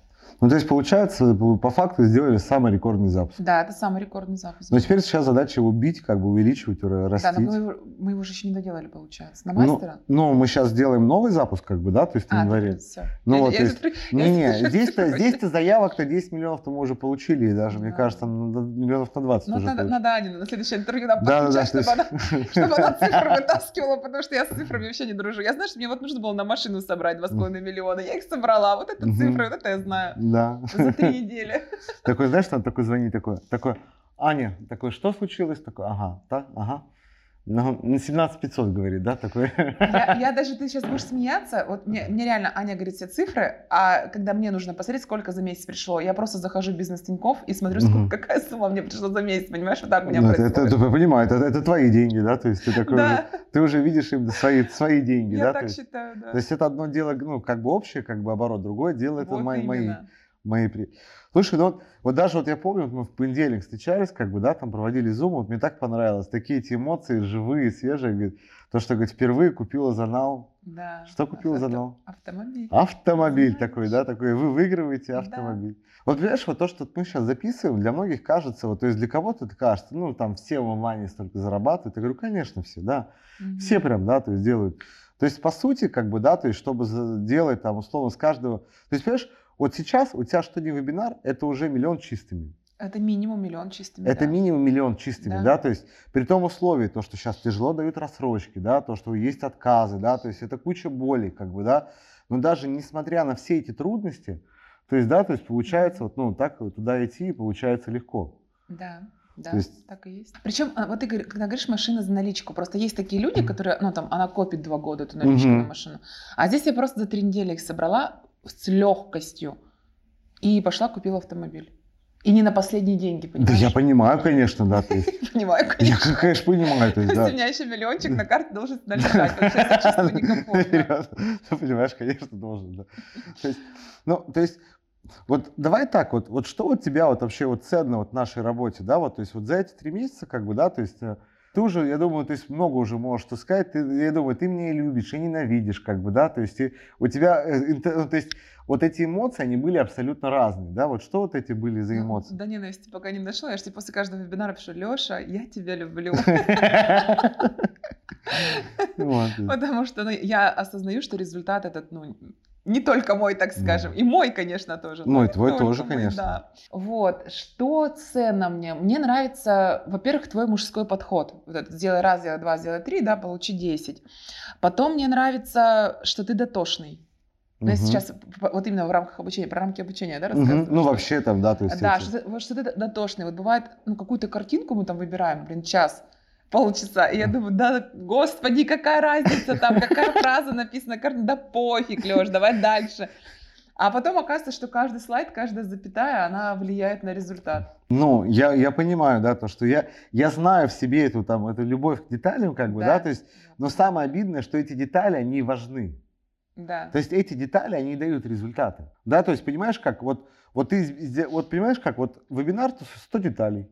Ну, то есть, получается, по факту сделали самый рекордный запуск. Да, это самый рекордный запуск. Но теперь сейчас задача его бить, как бы увеличивать, растить. Да, но мы его, мы его же еще не доделали, получается. На мастера? Ну, ну, мы сейчас делаем новый запуск, как бы, да, то есть в а, январе. Все. Ну, я, вот, я, есть, я, не, не, здесь-то, здесь-то заявок-то 10 миллионов-то мы уже получили, и даже, да. мне кажется, миллионов на 20 ну, уже надо, надо Анину на следующее интервью нам да, да, чтобы, она, [LAUGHS] чтобы она цифры вытаскивала, потому что я с цифрами вообще не дружу. Я знаю, что мне вот нужно было на машину собрать 2,5 миллиона. Я их собрала, вот это цифры, вот это я знаю. Да. За три недели. Такой, знаешь, там такой звонит, такой, такой, Аня, такой, что случилось? Такой, ага, так, ага. Ну, на 17 500 говорит, да, такой? Я, [LAUGHS] я даже, ты сейчас будешь смеяться, вот мне, мне реально Аня говорит все цифры, а когда мне нужно посмотреть, сколько за месяц пришло, я просто захожу в бизнес Тинькофф и смотрю, сколько, какая сумма мне пришла за месяц, понимаешь, вот так у меня ну, происходит. Это, это, понимаю, это, это твои деньги, да, то есть ты такой да. уже, ты уже видишь им свои, свои деньги, я да? так то считаю, да. То есть это одно дело, ну, как бы общее, как бы оборот, другое дело, это вот мои, мои, мои Слушай, ну вот, вот даже вот я помню, мы в понедельник встречались, как бы, да, там проводили зум, вот мне так понравилось, такие эти эмоции живые, свежие, говорит, то, что, говорит, впервые купила Занал. Да. Что купила авто, Занал? Автомобиль. Автомобиль Знаешь. такой, да, такой, вы выигрываете автомобиль. Да. Вот понимаешь, вот то, что мы сейчас записываем, для многих кажется, вот, то есть для кого-то это кажется, ну, там все в онлайне столько зарабатывают. Я говорю, конечно, все, да. Угу. Все прям, да, то есть делают. То есть, по сути, как бы, да, то есть, чтобы делать там, условно, с каждого... То есть, понимаешь, вот сейчас у тебя что не вебинар, это уже миллион чистыми. Это минимум миллион чистыми. Это да. минимум миллион чистыми, да. да, то есть при том условии, то, что сейчас тяжело дают рассрочки, да, то, что есть отказы, да, то есть это куча боли, как бы, да, но даже несмотря на все эти трудности, то есть, да, то есть получается вот, ну, так вот туда идти получается легко. Да. Да, То есть... так и есть. Причем, а, вот ты когда говоришь машина за наличку, просто есть такие люди, которые, ну там, она копит два года эту наличку mm-hmm. на машину, а здесь я просто за три недели их собрала, с легкостью. И пошла купила автомобиль. И не на последние деньги, понимаешь? Да я понимаю, конечно, да. [LAUGHS] Понимаю, конечно. Я, конечно, понимаю. То есть, да. У меня еще миллиончик на карте должен налетать, потому что я чувствую некомфортно. Ты [LAUGHS] понимаешь, конечно, должен, да. То есть, ну, то есть, вот давай так, вот, вот что у тебя вот вообще вот ценно вот в нашей работе, да, вот, то есть вот за эти три месяца, как бы, да, то есть э, ты уже, я думаю, есть много уже можешь сказать, ты, я думаю, ты меня любишь и ненавидишь, как бы, да, то есть ты, у тебя, э, ну, то есть вот эти эмоции, они были абсолютно разные, да, вот что вот эти были за ну, эмоции? Ну, да ненависти пока не нашла, я же тебе после каждого вебинара пишу, Леша, я тебя люблю. [LAUGHS] Потому что ну, я осознаю, что результат этот, ну, не только мой, так скажем, да. и мой, конечно, тоже. Ну, и твой тоже, мой, конечно. Да. Вот, что ценно мне? Мне нравится, во-первых, твой мужской подход. Вот это, сделай раз, сделай два, сделай три, да, получи десять. Потом мне нравится, что ты дотошный. Ну, я сейчас вот именно в рамках обучения, про рамки обучения, да, рассказываю? Угу. Ну, вообще там, да, то есть... Да, эти... что, что ты дотошный. Вот бывает, ну, какую-то картинку мы там выбираем, блин, час, полчаса. И я думаю, да, господи, какая разница там, какая фраза написана, да пофиг, Леш, давай дальше. А потом оказывается, что каждый слайд, каждая запятая, она влияет на результат. Ну, я, я понимаю, да, то, что я, я знаю в себе эту, там, эту любовь к деталям, как бы, да, да то есть, но самое обидное, что эти детали, они важны. Да. То есть эти детали, они дают результаты. Да, то есть понимаешь, как вот, вот ты, вот понимаешь, как вот вебинар, то 100 деталей.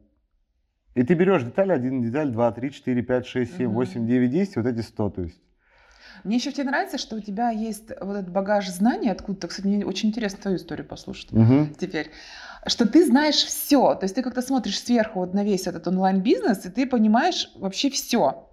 И ты берешь деталь 1, деталь 2, 3, 4, 5, 6, 7, Мгм. 8, 9, 10, вот эти 100, то есть. Мне еще тебе нравится, что у тебя есть вот этот багаж знаний откуда-то. Кстати, мне очень интересно твою историю послушать Мгм. теперь. Что ты знаешь все. То есть ты как-то смотришь сверху вот на весь этот онлайн-бизнес, и ты понимаешь вообще все.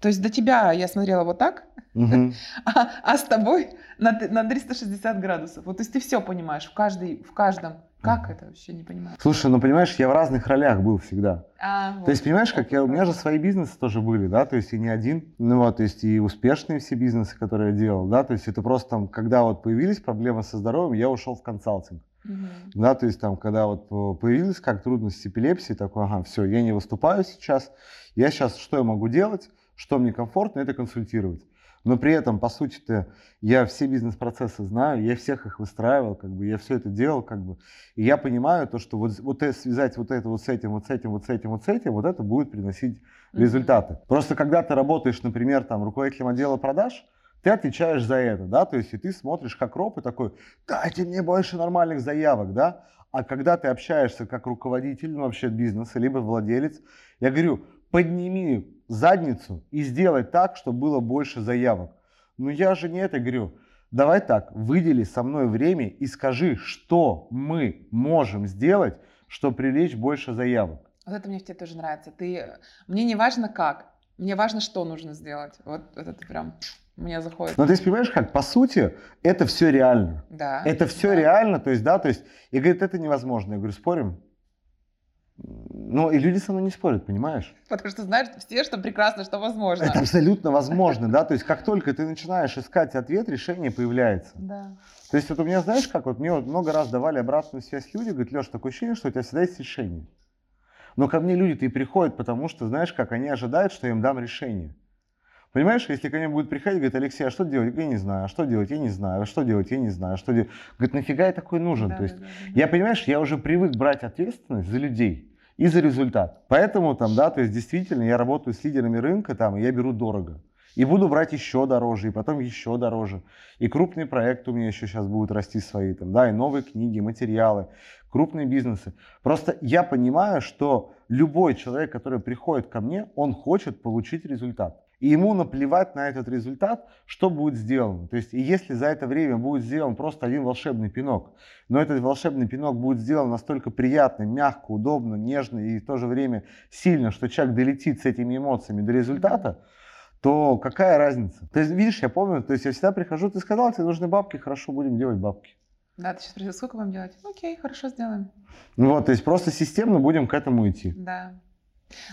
То есть до тебя я смотрела вот так, Мгм. [LAUGHS] а, а с тобой на, на 360 градусов. Вот, то есть ты все понимаешь в, каждой, в каждом. Как это вообще не понимаю? Слушай, ну понимаешь, я в разных ролях был всегда. А, То вот. есть, понимаешь, как я, у меня же свои бизнесы тоже были, да, то есть и не один, ну вот, то есть и успешные все бизнесы, которые я делал, да, то есть это просто там, когда вот появились проблемы со здоровьем, я ушел в консалтинг, Мгм. да, то есть там, когда вот э, появились как трудности с эпилепсией, такой, ага, все, я не выступаю сейчас, я сейчас, что я могу делать, что мне комфортно, это консультировать. Но при этом, по сути-то, я все бизнес-процессы знаю, я всех их выстраивал, как бы, я все это делал, как бы, и я понимаю то, что вот, вот это, связать вот это вот с этим, вот с этим, вот с этим, вот с этим, вот это будет приносить Мгм. результаты. Просто когда ты работаешь, например, там, руководителем отдела продаж, ты отвечаешь за это, да, то есть и ты смотришь как роб и такой, дайте мне больше нормальных заявок, да, а когда ты общаешься как руководитель, ну, вообще бизнеса, либо владелец, я говорю, подними задницу и сделай так, чтобы было больше заявок. Ну я же не это говорю. Давай так, выдели со мной время и скажи, что мы можем сделать, чтобы привлечь больше заявок. Вот это мне в тебе тоже нравится. Ты... Мне не важно как, мне важно, что нужно сделать. Вот это прям мне заходит. Ну, то есть, понимаешь, как, по сути, это все реально. Да. Это все да. реально, то есть, да, то есть, и говорит, это невозможно. Я говорю, спорим? Ну, и люди со мной не спорят, понимаешь? Потому что знаешь все, что прекрасно, что возможно. Это абсолютно возможно, да, то есть, как только ты начинаешь искать ответ, решение появляется. Да. То есть, вот у меня, знаешь, как, вот мне вот много раз давали обратную связь люди, говорят, Леш, такое ощущение, что у тебя всегда есть решение. Но ко мне люди-то и приходят, потому что, знаешь, как, они ожидают, что я им дам решение. Понимаешь, если ко мне будет приходить, говорит, Алексей, а что делать? Я не знаю, а что делать? Я не знаю, а что делать? Я не знаю, а что делать? Говорит, нафига я такой нужен? Да, То есть, да, да, да. я, понимаешь, я уже привык брать ответственность за людей и за результат. Поэтому там, да, то есть действительно я работаю с лидерами рынка там, и я беру дорого. И буду брать еще дороже, и потом еще дороже. И крупные проекты у меня еще сейчас будут расти свои, там, да, и новые книги, материалы, крупные бизнесы. Просто я понимаю, что любой человек, который приходит ко мне, он хочет получить результат. И ему наплевать на этот результат, что будет сделано. То есть, и если за это время будет сделан просто один волшебный пинок, но этот волшебный пинок будет сделан настолько приятно, мягко, удобно, нежно и в то же время сильно, что человек долетит с этими эмоциями до результата, то какая разница? То есть, видишь, я помню, то есть я всегда прихожу, ты сказал, тебе нужны бабки, хорошо, будем делать бабки. Да, ты сейчас спросил, сколько вам делать? Окей, хорошо, сделаем. Ну вот, то есть просто системно будем к этому идти. Да.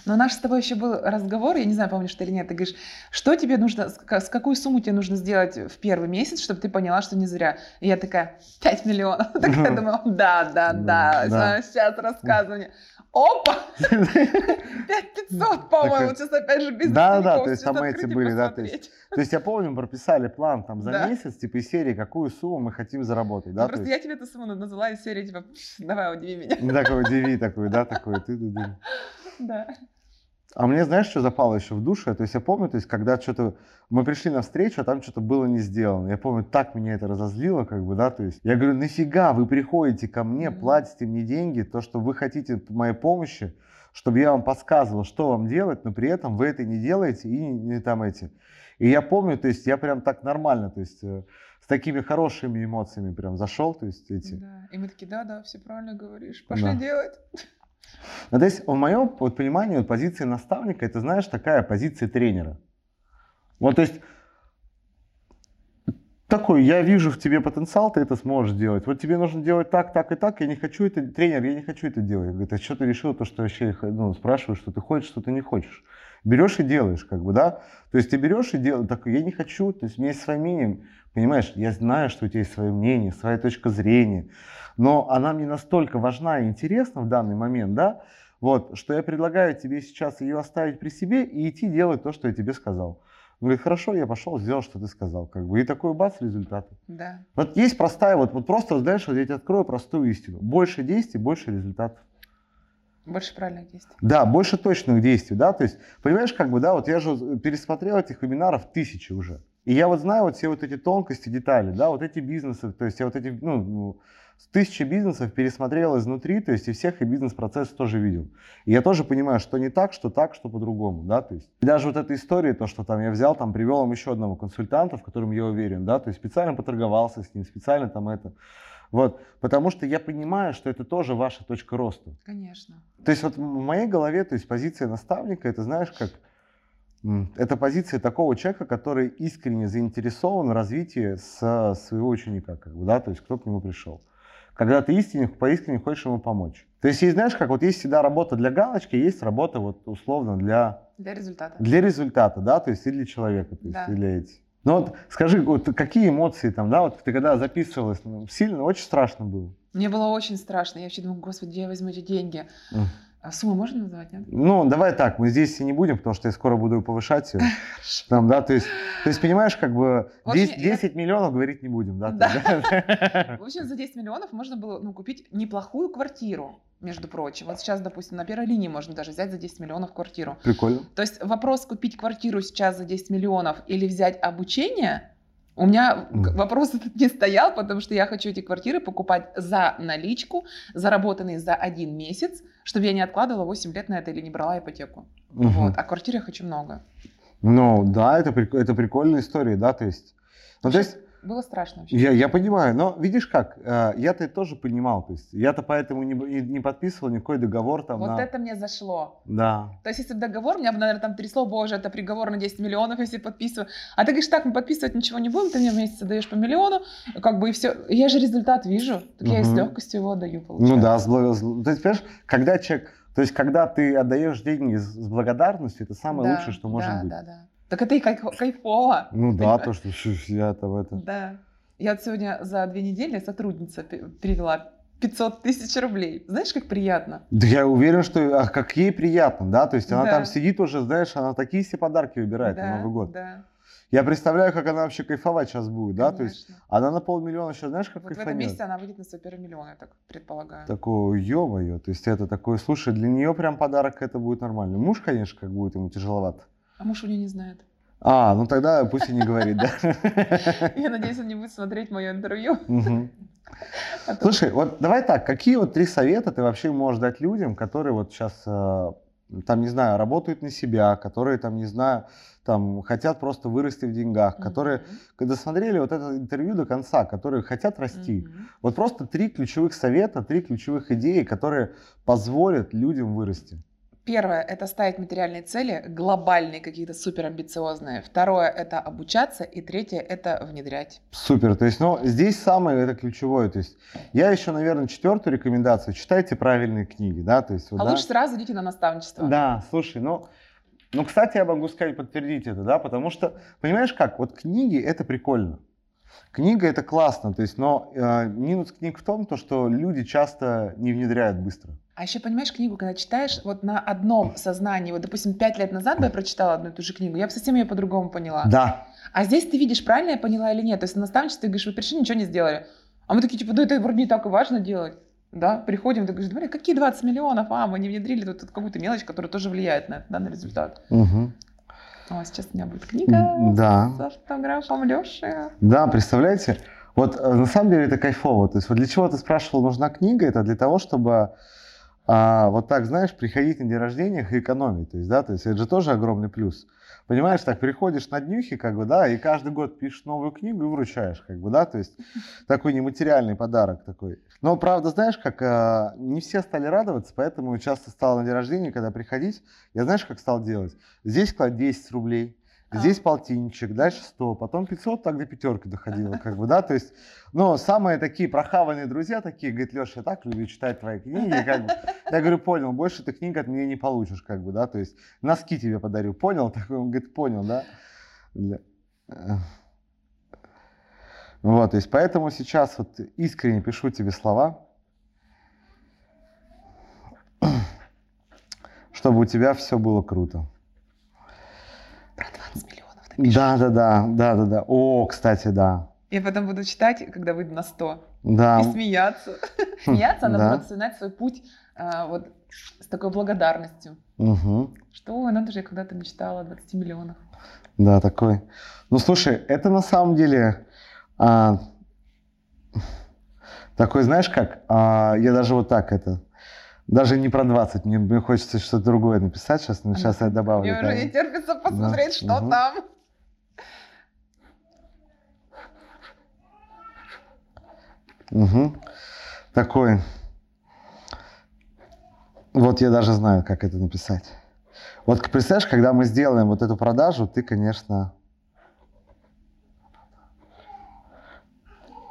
Но наш с тобой еще был разговор, я не знаю, помнишь ты или нет, ты говоришь, что тебе нужно, с ка- с какую сумму тебе нужно сделать в первый месяс, чтобы ты поняла, что не зря. И я такая, 5 миллионов. [LAUGHS] Такая Мгм. думала, да, да, Да, сейчас рассказывай мне. Опа! [LAUGHS] 5500, по-моему, сейчас опять же бизнес Да, да, то есть там эти были, да, то есть. То есть я помню, мы прописали план там за месяц, типа из серии, какую сумму мы хотим заработать, Ну, да? то Просто я тебе эту сумму назвала из серии, типа, «Пш, давай, удиви меня. Ну, такой диви такой, да, такой, ты, ты, ты. Да. А мне, знаешь, что запало еще в душе? То есть я помню, то есть когда что-то, мы пришли на встречу, а там что-то было не сделано. Я помню, так меня это разозлило, как бы, да, то есть я говорю, нафига вы приходите ко мне, платите мне деньги, то, что вы хотите моей помощи, чтобы я вам подсказывал, что вам делать, но при этом вы это не делаете и не, не там эти. И я помню, то есть я прям так нормально, то есть э, с такими хорошими эмоциями прям зашел, то есть эти. Да. И мы такие, да, да, все правильно говоришь, пошли Да. делать. Ну, то есть, в моем понимании, вот, позиция наставника, это, знаешь, такая позиция тренера. Вот, то есть, такой, я вижу в тебе потенциал, ты это сможешь делать. Вот тебе нужно делать так, так и так, я не хочу это, тренер, я не хочу это делать. Говорит, а что ты решил, то, что вообще, ну, спрашиваешь, что ты хочешь, что ты не хочешь. Берешь и делаешь, как бы, да? То есть, ты берешь и делаешь, так, я не хочу, то есть, у меня есть свое мнение, понимаешь, я знаю, что у тебя есть свое мнение, своя точка зрения, но она мне настолько важна и интересна в данный момент, да, вот, что я предлагаю тебе сейчас ее оставить при себе и идти делать то, что я тебе сказал. Он говорит, хорошо, я пошел, сделал, что ты сказал, как бы, и такой бац, результаты. Да. Вот есть простая, вот, вот просто, знаешь, вот я тебе открою простую истину. Больше действий, больше результатов. Больше правильных действий. Да, больше точных действий, да, то есть, понимаешь, как бы, да, вот я же пересмотрел этих вебинаров тысячи уже. И я вот знаю вот все вот эти тонкости, детали, да, вот эти бизнесы, то есть я вот эти, ну, ну тысячи бизнесов пересмотрел изнутри, то есть и всех и бизнес-процесс тоже видел. И я тоже понимаю, что не так, что так, что по-другому, да, то есть. И даже вот эта история, то, что там я взял, там привел им еще одного консультанта, в котором я уверен, да, то есть специально поторговался с ним, специально там это. Вот, потому что я понимаю, что это тоже ваша точка роста. Конечно. То есть вот в моей голове, то есть позиция наставника, это знаешь, как это позиция такого человека, который искренне заинтересован в развитии с своего ученика, как бы, да, то есть кто к нему пришел когда ты истинно, поискренне хочешь ему помочь. То есть, есть, знаешь, как вот есть всегда работа для галочки, есть работа вот условно для... Для результата. Для результата, да, то есть и для человека, то есть да. и для этих. Ну вот скажи, вот какие эмоции там, да, вот ты когда записывалась, ну, сильно, очень страшно было? Мне было очень страшно, я вообще думаю, господи, где я возьму эти деньги? Mm. А сумму можно назвать, нет? Ну, давай так, мы здесь и не будем, потому что я скоро буду повышать ее. [LAUGHS] Там, да, то есть, то есть, понимаешь, как бы 10, 10 миллионов говорить не будем, да? да. [LAUGHS] В общем, за 10 миллионов можно было ну, купить неплохую квартиру, между прочим. Вот сейчас, допустим, на первой линии можно даже взять за 10 миллионов квартиру. Прикольно. То есть вопрос купить квартиру сейчас за 10 миллионов или взять обучение, у меня вопрос этот не стоял, потому что я хочу эти квартиры покупать за наличку, заработанные за один месяц, чтобы я не откладывала 8 лет на это или не брала ипотеку. Угу. Вот. А квартир я хочу много. Ну, да, это, это прикольная история, да, то есть... Ну, то есть было страшно вообще. Я, я понимаю, но видишь как, э, я-то это тоже понимал, то есть я-то поэтому не, не подписывал никакой договор там. Вот на... это мне зашло. Да. То есть если бы договор, меня бы, наверное, там трясло, боже, это приговор на 10 миллионов, если подписываю. А ты говоришь, так, мы подписывать ничего не будем, ты мне в месяц даешь по миллиону, как бы и все. Я же результат вижу, так угу. я и с легкостью его отдаю, получается. Ну да, с благ... то есть, понимаешь, когда человек, то есть когда ты отдаешь деньги с благодарностью, это самое да, лучшее, что может да, быть. Да, да. Так это и кайфово. Ну да, то, что я там это... Да. Я сегодня за две недели сотрудница перевела 500 тысяч рублей. Знаешь, как приятно? Да я уверен, что а как ей приятно, да? То есть она да. там сидит уже, знаешь, она такие все подарки выбирает да, на Новый год. Да. Я представляю, как она вообще кайфовать сейчас будет, Конечно. да? То есть она на полмиллиона сейчас, знаешь, как вот кайфанет. в этом месяце она выйдет на свой первый миллион, я так предполагаю. Такое, ё-моё, то есть это такое, слушай, для нее прям подарок это будет нормально. Муж, конечно, как будет ему тяжеловато. А муж у нее не знает. А, ну тогда пусть и не говорит, да. [LAUGHS] Я надеюсь, он не будет смотреть мое интервью. А Слушай, вот давай так, какие вот три совета ты вообще можешь дать людям, которые вот сейчас, э, там, не знаю, работают на себя, которые, там, не знаю, там, хотят просто вырасти в деньгах, которые, когда смотрели вот это интервью до конца, которые хотят расти. Вот просто три ключевых совета, три ключевых идеи, которые позволят людям вырасти. Первое – это ставить материальные цели, глобальные какие-то суперамбициозные. Второе – это обучаться. И третье – это внедрять. Супер. То есть, ну, здесь самое это ключевое. То есть, я еще, наверное, четвертую рекомендацию. Читайте правильные книги, да, то есть. Вот, а да? лучше сразу идите на наставничество. Да, слушай, ну, ну, кстати, я могу сказать, подтвердить это, да, потому что, понимаешь как, вот книги – это прикольно. Книга это классно, то есть, но э, минус книг в том, то, что люди часто не внедряют быстро. А еще понимаешь книгу, когда читаешь, вот на одном сознании, вот, допустим, пять лет назад бы я прочитала одну и ту же книгу, я бы совсем ее по-другому поняла. Да. А здесь ты видишь, правильно я поняла или нет. То есть на наставничестве ты говоришь, вы пришли, ничего не сделали. А мы такие, типа, да это вроде не так и важно делать. Да, приходим, ты говоришь, смотри, какие 20 миллионов, а, мы не внедрили тут, тут какую-то мелочь, которая тоже влияет на, да, на результат. Угу. О, сейчас у меня будет книга да. с автографом Леши. Да, представляете? Вот э, на самом деле это кайфово. То есть вот для чего ты спрашивал, нужна книга? Это для того, чтобы а, вот так, знаешь, приходить на день рождения и экономить. То есть, да, то есть это же тоже огромный плюс. Понимаешь, так приходишь на днюхи, как бы, да, и каждый год пишешь новую книгу и вручаешь, как бы, да, то есть [LAUGHS] такой нематериальный подарок такой. Но правда, знаешь, как э, не все стали радоваться, поэтому часто стало на день рождения, когда приходить, я знаешь, как стал делать? Здесь клад 10 рублей, Здесь полтинничек, дальше 100, потом 500, так до пятерки доходило, как бы, да, то есть, ну, самые такие прохаванные друзья такие, говорит, Леша, я так люблю читать твои книги, как бы, я говорю, понял, больше ты книг от меня не получишь, как бы, да, то есть, носки тебе подарю, понял, [LAUGHS] такой, он говорит, понял, да, вот, то есть, поэтому сейчас вот искренне пишу тебе слова, [CLEARS THROAT] чтобы у тебя все было круто. Про 20 миллионов напишешь. Да, да, да, да, да, да. О, кстати, да. Я потом буду читать, когда выйду на 100. Да. И смеяться. [LAUGHS] Смеяться, а наоборот, вспоминать свой путь а, вот с такой благодарностью. Угу. Что, надо же, я когда-то мечтала о 20 миллионах. Да, такой. Ну, слушай, это на самом деле а, такой, знаешь как, а, я даже вот так это, даже не про 20, мне, мне хочется что-то другое написать сейчас, но сейчас я добавлю. Мне уже да. не терпится посмотреть, что Мгм. там. Мгм. Такой. Вот я даже знаю, как это написать. Вот представляешь, когда мы сделаем вот эту продажу, ты, конечно,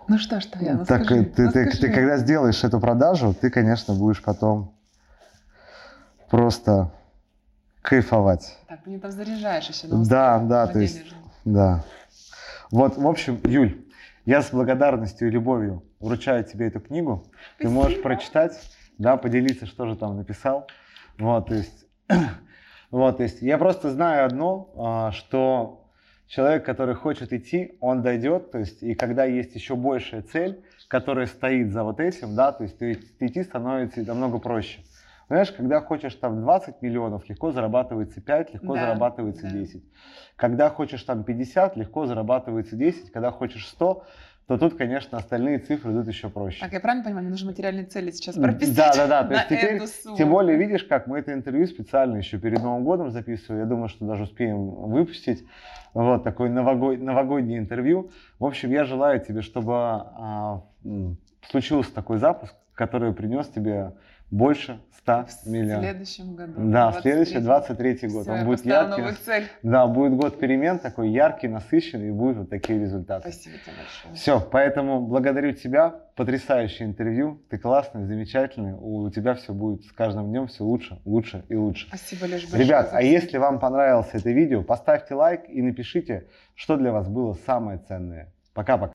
Ну что, что я, ну так, скажи, э, ты, ну ты- ты скажи. когда сделаешь эту продажу, ты, конечно, будешь потом просто кайфовать. Так, ты мне там заряжаешь еще. Да, да, то есть-. Да. Вот, в общем, Юль, я с благодарностью и любовью вручаю тебе эту книгу. Ты можешь Спасибо. прочитать, да, поделиться, что же там написал. Вот, то есть, [CLEARS THROAT] вот, то есть я просто знаю одно, а, что человек, который хочет идти, он дойдет, то есть, и когда есть еще большая цель, которая стоит за вот этим, да, то есть, ты, ты идти становится намного проще. Знаешь, когда хочешь там 20 миллионов, легко зарабатывается 5, легко Да, зарабатывается да. 10. Когда хочешь там 50, легко зарабатывается 10. Когда хочешь 100, то тут, конечно, остальные цифры идут еще проще. Так, я правильно понимаю, мне нужно материальные цели сейчас прописать да, да, да, то [LAUGHS] есть теперь. Тем более, видишь, как мы это интервью специально еще перед Новым годом записывали. Я думаю, что даже успеем выпустить. Вот такое новогод- новогоднее интервью. В общем, я желаю тебе, чтобы а, случился такой запуск, который принес тебе больше 100 в миллионов. следующем году. Да, в 23-й. следующий 23 год. Всё, Он будет яркий. новую цель. Да, будет год перемен, такой яркий, насыщенный, и будут вот такие результаты. Спасибо тебе большое. Все, поэтому благодарю тебя. Потрясающее интервью. Ты классный, замечательный. У тебя все будет с каждым днем все лучше, лучше и лучше. Спасибо, Леш, большое. Ребят, а если вам понравилось это видео, поставьте лайк и напишите, что для вас было самое ценное. Пока-пока.